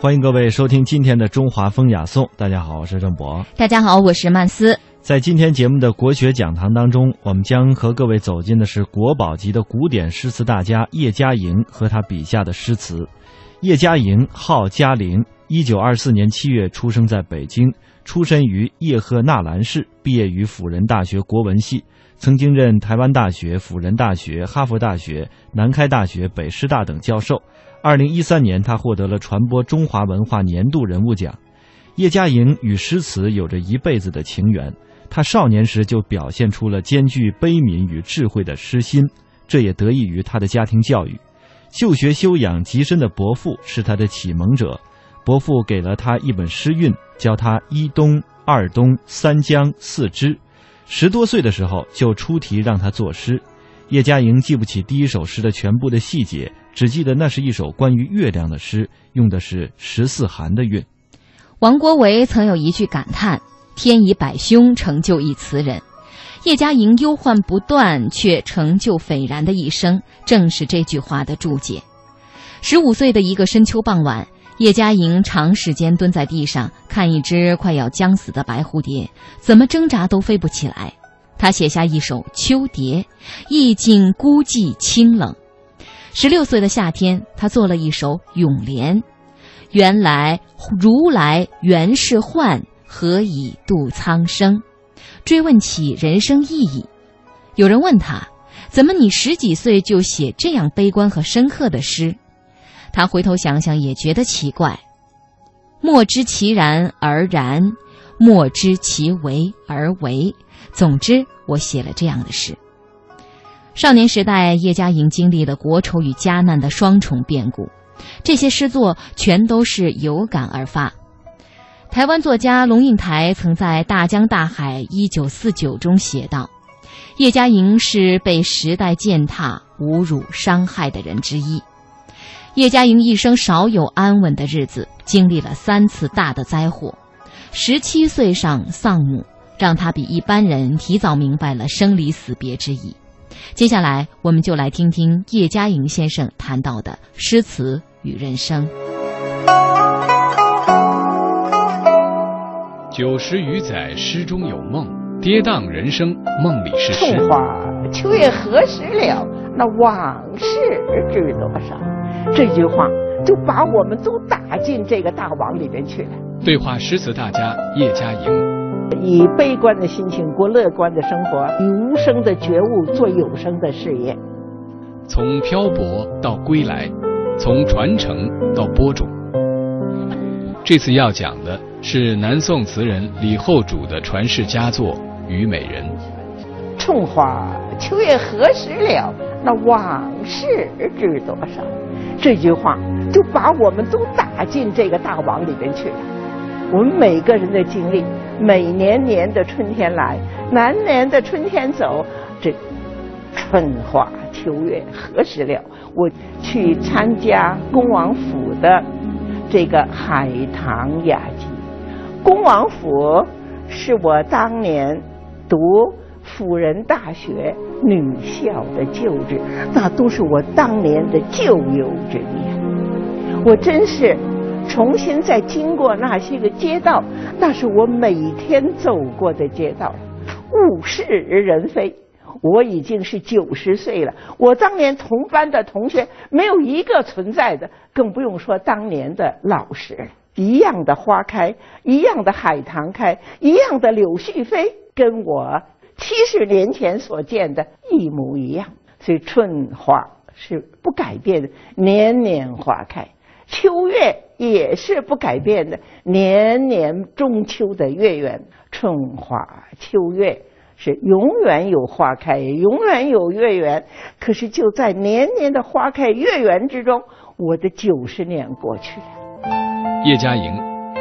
欢迎各位收听今天的《中华风雅颂》。大家好，我是郑博。大家好，我是曼斯。在今天节目的国学讲堂当中，我们将和各位走进的是国宝级的古典诗词大家叶嘉莹和他笔下的诗词。叶嘉莹号嘉玲，一九二四年七月出生在北京，出身于叶赫那兰市，毕业于辅仁大学国文系，曾经任台湾大学、辅仁大学、哈佛大学、南开大学、北师大等教授。二零一三年，他获得了传播中华文化年度人物奖。叶嘉莹与诗词有着一辈子的情缘。他少年时就表现出了兼具悲悯与智慧的诗心，这也得益于他的家庭教育。就学修养极深的伯父是他的启蒙者，伯父给了他一本诗韵，教他一东、二东、三江、四支。十多岁的时候就出题让他作诗。叶嘉莹记不起第一首诗的全部的细节，只记得那是一首关于月亮的诗，用的是十四寒的韵。王国维曾有一句感叹。天以百凶成就一词人，叶嘉莹忧患不断却成就斐然的一生，正是这句话的注解。十五岁的一个深秋傍晚，叶嘉莹长时间蹲在地上看一只快要将死的白蝴蝶，怎么挣扎都飞不起来。他写下一首《秋蝶》，意境孤寂清冷。十六岁的夏天，他做了一首《咏莲》，原来如来原是幻。何以度苍生？追问起人生意义。有人问他：“怎么你十几岁就写这样悲观和深刻的诗？”他回头想想，也觉得奇怪。莫知其然而然，莫知其为而为。总之，我写了这样的诗。少年时代，叶嘉莹经历了国仇与家难的双重变故，这些诗作全都是有感而发。台湾作家龙应台曾在《大江大海一九四九》中写道：“叶嘉莹是被时代践踏、侮辱、伤害的人之一。叶嘉莹一生少有安稳的日子，经历了三次大的灾祸。十七岁上丧母，让他比一般人提早明白了生离死别之意。接下来，我们就来听听叶嘉莹先生谈到的诗词与人生。”九十余载，诗中有梦，跌宕人生，梦里是诗。春花秋月何时了？那往事知多少？这句话就把我们都打进这个大网里面去了。对话诗词大家叶嘉莹，以悲观的心情过乐观的生活，以无声的觉悟做有声的事业。从漂泊到归来，从传承到播种。这次要讲的是南宋词人李后主的传世佳作《虞美人》。春花秋月何时了？那往事知多少？这句话就把我们都打进这个大网里边去了。我们每个人的经历，每年年的春天来，南年的春天走，这春花秋月何时了？我去参加恭王府的。这个海棠雅集，恭王府是我当年读辅仁大学女校的旧址，那都是我当年的旧友之地。我真是重新再经过那些个街道，那是我每天走过的街道，物是人非。我已经是九十岁了，我当年同班的同学没有一个存在的，更不用说当年的老师。一样的花开，一样的海棠开，一样的柳絮飞，跟我七十年前所见的一模一样。所以春花是不改变的，年年花开；秋月也是不改变的，年年中秋的月圆。春花秋月。是永远有花开，永远有月圆。可是就在年年的花开月圆之中，我的九十年过去了。叶嘉莹，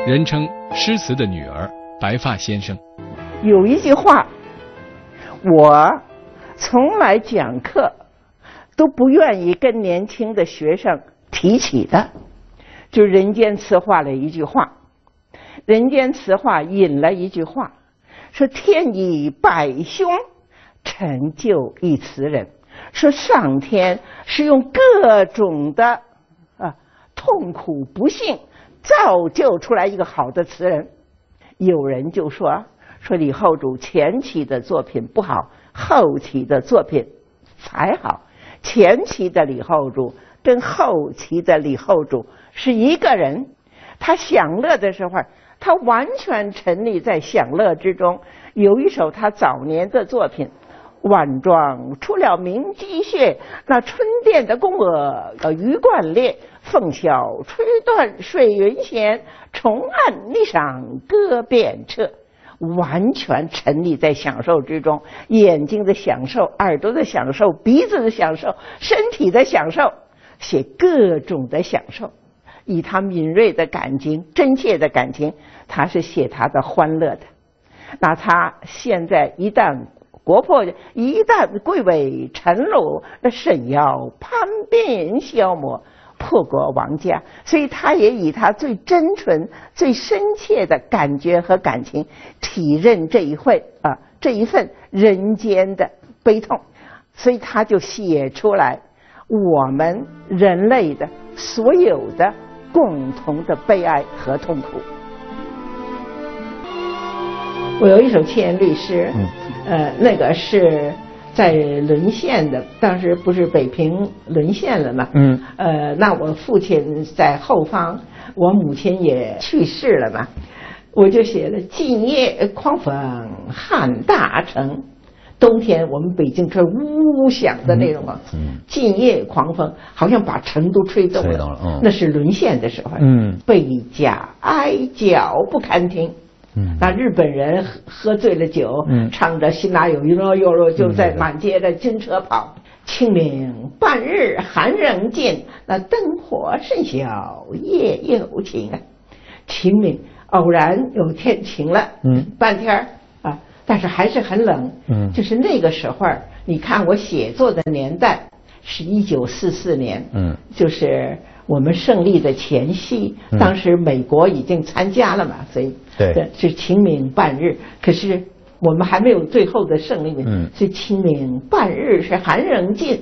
人称诗词的女儿，白发先生。有一句话，我从来讲课都不愿意跟年轻的学生提起的，就《人间词话》的一句话，《人间词话》引了一句话。说天以百凶成就一词人，说上天是用各种的啊痛苦不幸，造就出来一个好的词人。有人就说说李后主前期的作品不好，后期的作品才好。前期的李后主跟后期的李后主是一个人，他享乐的时候，他完全沉溺在享乐之中。有一首他早年的作品。晚妆出了明鸡血，那春殿的宫娥呃鱼贯列，凤箫吹断水云闲，重按霓裳歌遍彻。完全沉溺在享受之中，眼睛的享受，耳朵的享受，鼻子的享受，身体的享受，写各种的享受。以他敏锐的感情、真切的感情，他是写他的欢乐的。那他现在一旦。国破一旦贵为臣虏，那沈要叛变消磨，破国亡家。所以他也以他最真纯、最深切的感觉和感情，体认这一会啊这一份人间的悲痛。所以他就写出来我们人类的所有的共同的悲哀和痛苦。我有一首七言律诗。呃，那个是在沦陷的，当时不是北平沦陷了嘛？嗯。呃，那我父亲在后方，我母亲也去世了嘛，我就写了“今夜狂风撼大城”。冬天我们北京这呜呜响的那种啊，嗯。今夜狂风好像把城都吹动了。吹动了，嗯。那是沦陷的时候。嗯。贝加哀叫不堪听。嗯那日本人喝喝醉了酒，嗯唱着“心哪有一罗哟罗”，就在满街的军车跑。清明半日寒仍尽，那灯火甚小夜又晴啊。清明偶然有天晴了，嗯，半天啊，但是还是很冷。嗯，就是那个时候你看我写作的年代是一九四四年，嗯，就是。我们胜利的前夕，当时美国已经参加了嘛，所以对是清明半日。可是我们还没有最后的胜利呢，所以清明半日是寒仍尽，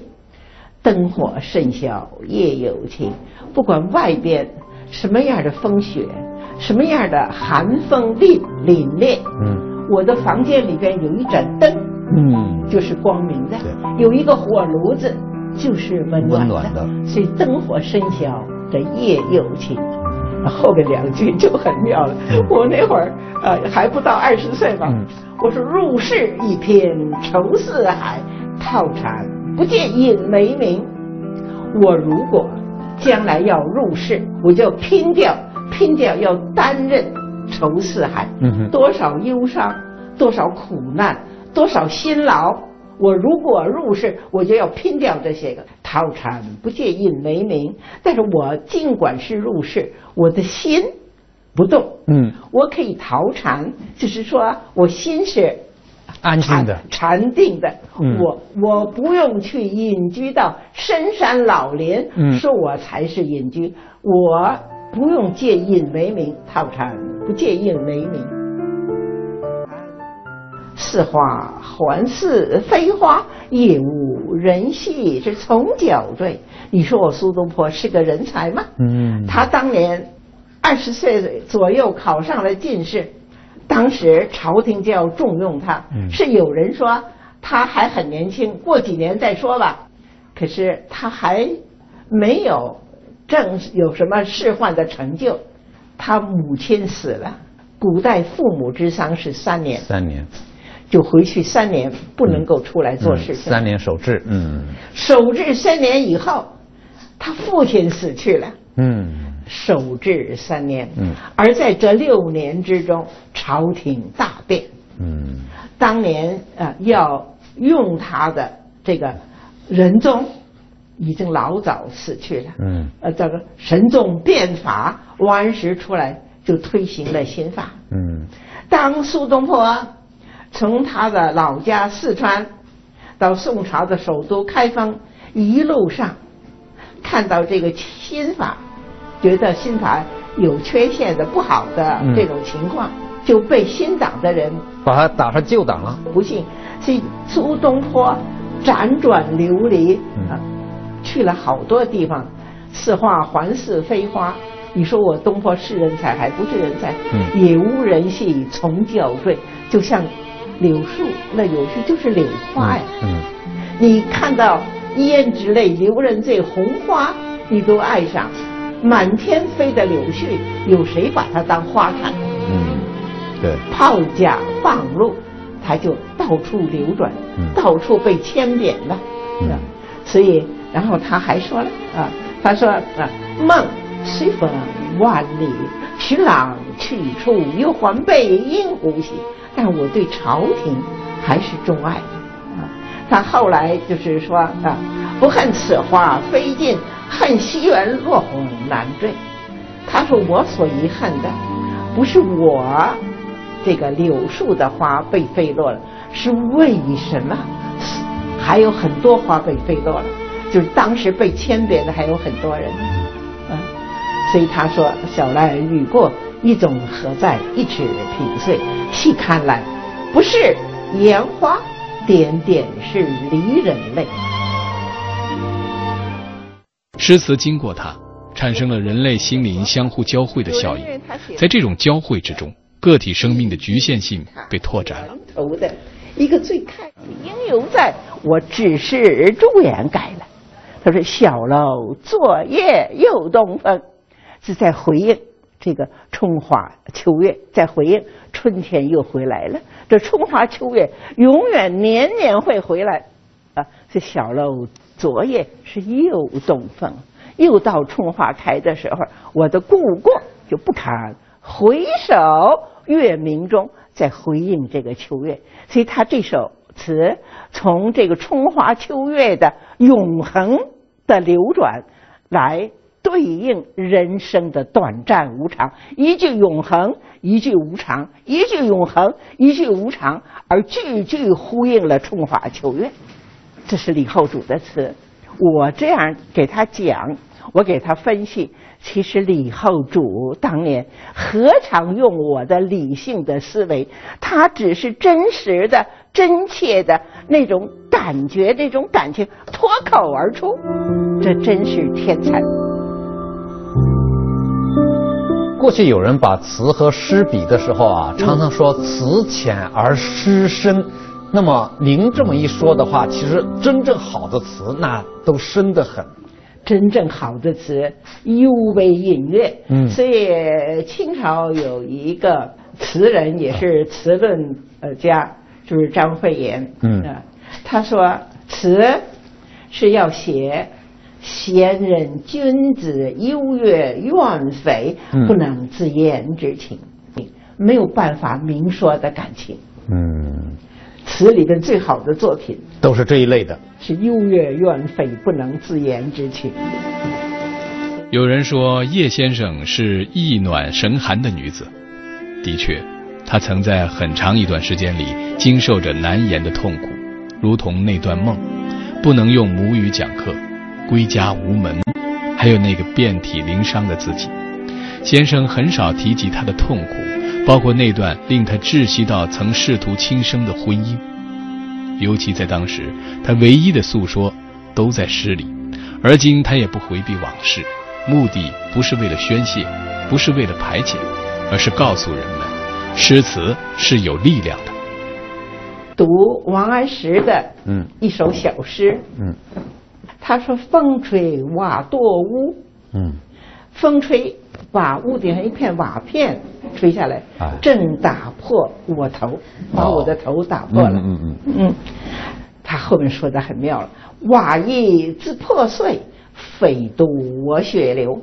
灯火甚小夜有情。不管外边什么样的风雪，什么样的寒风凛凛冽，嗯，我的房间里边有一盏灯，嗯，就是光明的，有一个火炉子。就是温暖的，所以灯火深晓的夜又情。后边两句就很妙了。我那会儿呃还不到二十岁吧，我说入世一片愁似海，套禅不见影没名。我如果将来要入世，我就拼掉拼掉要担任愁似海，多少忧伤，多少苦难，多少辛劳。我如果入世，我就要拼掉这些个逃禅不借印为名。但是我尽管是入世，我的心不动。嗯，我可以逃禅，就是说我心是安静的、禅定的。我我不用去隐居到深山老林，说我才是隐居。我不用借印为名，套禅不借印为名。似花还似非花，也无人惜是从脚坠。你说我苏东坡是个人才吗？嗯，他当年二十岁左右考上了进士，当时朝廷就要重用他。是有人说他还很年轻，过几年再说吧。可是他还没有正有什么仕宦的成就。他母亲死了，古代父母之丧是三年。三年。就回去三年，不能够出来做事情。三年守制，嗯。守制三年以后，他父亲死去了，嗯。守制三年，嗯。而在这六年之中，朝廷大变，嗯。当年啊，要用他的这个仁宗，已经老早死去了，嗯。呃，这个神宗变法，王安石出来就推行了新法，嗯。当苏东坡。从他的老家四川到宋朝的首都开封，一路上看到这个新法，觉得新法有缺陷的、不好的这种情况，就被新党的人把他打上旧党了。不信，所以苏东坡辗转流离啊，去了好多地方，似花还似非花。你说我东坡是人才还不是人才？嗯也无人戏从娇坠，就像柳树，那柳树就是柳花呀。嗯你看到胭脂泪，留人醉，红花你都爱上，满天飞的柳絮，有谁把它当花看？嗯，对，炮甲放路，它就到处流转，嗯到处被牵连了。嗯所以，然后他还说了啊，他说啊，梦随风万里，寻郎去处又还被阴湖兮。但我对朝廷还是钟爱啊。他后来就是说啊，不恨此花飞尽，恨西园落红难缀。他说我所遗憾的，不是我这个柳树的花被飞落了，是为什么还有很多花被飞落了？就是当时被牵连的还有很多人，嗯，所以他说小兰雨过，一种何在？一尺平碎，细看来，不是烟花，点点是离人泪。诗词经过它，产生了人类心灵相互交汇的效应。在这种交汇之中，个体生命的局限性被拓展了。头的一个最开始应犹在，我只是朱颜改了。他说：“小楼昨夜又东风”，是在回应这个春花秋月，在回应春天又回来了。这春花秋月永远年年会回来啊！这小楼昨夜是又东风，又到春花开的时候，我的故国就不堪回首月明中，在回应这个秋月。所以他这首词从这个春花秋月的永恒的流转来对应人生的短暂无常，一句永恒，一句无常，一句永恒，一句无常，而句句呼应了春花秋月。这是李后主的词，我这样给他讲，我给他分析，其实李后主当年何尝用我的理性的思维？他只是真实的、真切的那种感觉、那种感情脱口而出，这真是天才。过去有人把词和诗比的时候啊，常常说词浅而诗深。那么您这么一说的话，其实真正好的词那都深得很。真正好的词尤为隐略，嗯。所以清朝有一个词人，也是词论呃家，就是张惠言，嗯。啊他说词是要写贤人君子优越怨匪嗯。不能自言之情，没有办法明说的感情。嗯，词里边最好的作品都是这一类的。是幽怨怨匪不能自言之情。有人说叶先生是意暖神寒的女子，的确，她曾在很长一段时间里经受着难言的痛苦，如同那段梦，不能用母语讲课，归家无门，还有那个遍体鳞伤的自己。先生很少提及她的痛苦，包括那段令他窒息到曾试图轻生的婚姻。尤其在当时，他唯一的诉说都在诗里，而今他也不回避往事，目的不是为了宣泄，不是为了排解，而是告诉人们，诗词是有力量的。读王安石的嗯。一首小诗，嗯。他说：“风吹瓦堕屋，嗯风吹把屋顶上一片瓦片吹下来哎，正打破我头，把我的头打破了。嗯嗯嗯，他后面说的很妙了，瓦亦自破碎，非独我血流。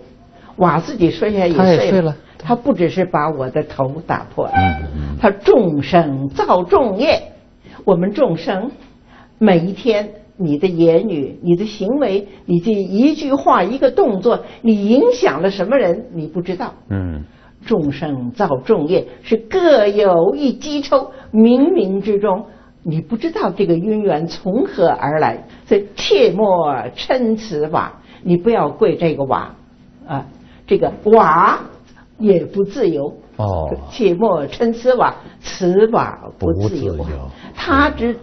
瓦自己摔下来也他也碎碎了。他不只是把我的头打破了，他众生造众业，我们众生每一天，你的言语、你的行为、你这一句话、一个动作，你影响了什么人，你不知道。嗯众生造众业，是各有一机抽，冥冥之中，你不知道这个因缘从何而来，所以切莫嗔此瓦，你不要跪这个瓦，啊，这个瓦也不自由。哦切莫嗔此瓦，此瓦不自由不自由。他只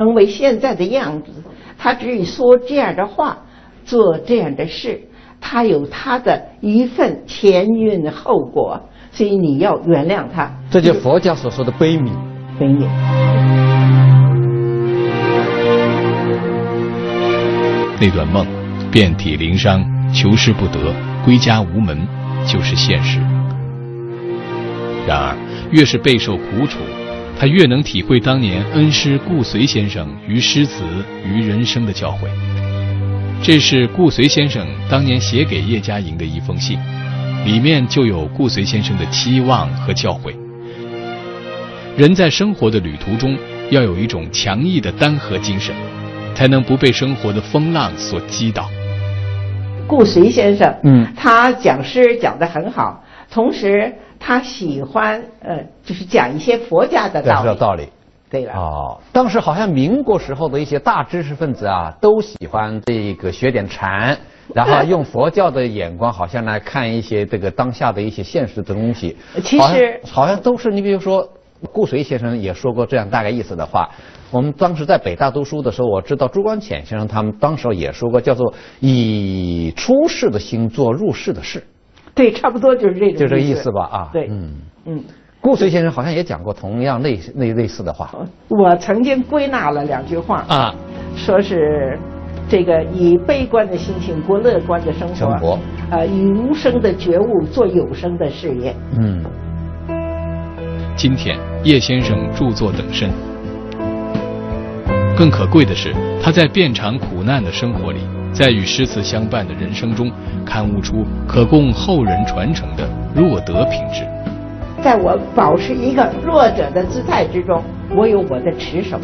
成为现在的样子，他只以说这样的话，做这样的事，他有他的一份前因后果，所以你要原谅他。这就佛教所说的悲悯。悲悯。那段梦，遍体鳞伤，求师不得，归家无门，就是现实。然而，越是备受苦楚，他越能体会当年恩师顾随先生于诗词于人生的教诲。这是顾随先生当年写给叶嘉莹的一封信，里面就有顾随先生的期望和教诲。人在生活的旅途中，要有一种强毅的单核精神，才能不被生活的风浪所击倒。顾随先生，嗯，他讲诗讲得很好，同时他喜欢呃，就是讲一些佛家的道理。道理。对了。哦，当时好像民国时候的一些大知识分子啊，都喜欢这个学点禅，然后用佛教的眼光，好像来看一些这个当下的一些现实的东西。其实好像都是你比如说。顾随先生也说过这样大概意思的话。我们当时在北大读书的时候，我知道朱光潜先生他们当时也说过，叫做以出世的心做入世的事。对，差不多就是这个。就这意思吧，啊。对。嗯嗯。顾随先生好像也讲过同样类类类似的话。我曾经归纳了两句话啊，说是这个以悲观的心情过乐观的生活。生活。呃，以无声的觉悟做有声的事业。嗯。今天，叶先生著作等身。更可贵的是，他在遍尝苦难的生活里，在与诗词相伴的人生中，刊悟出可供后人传承的弱德品质。在我保持一个弱者的姿态之中，我有我的持守。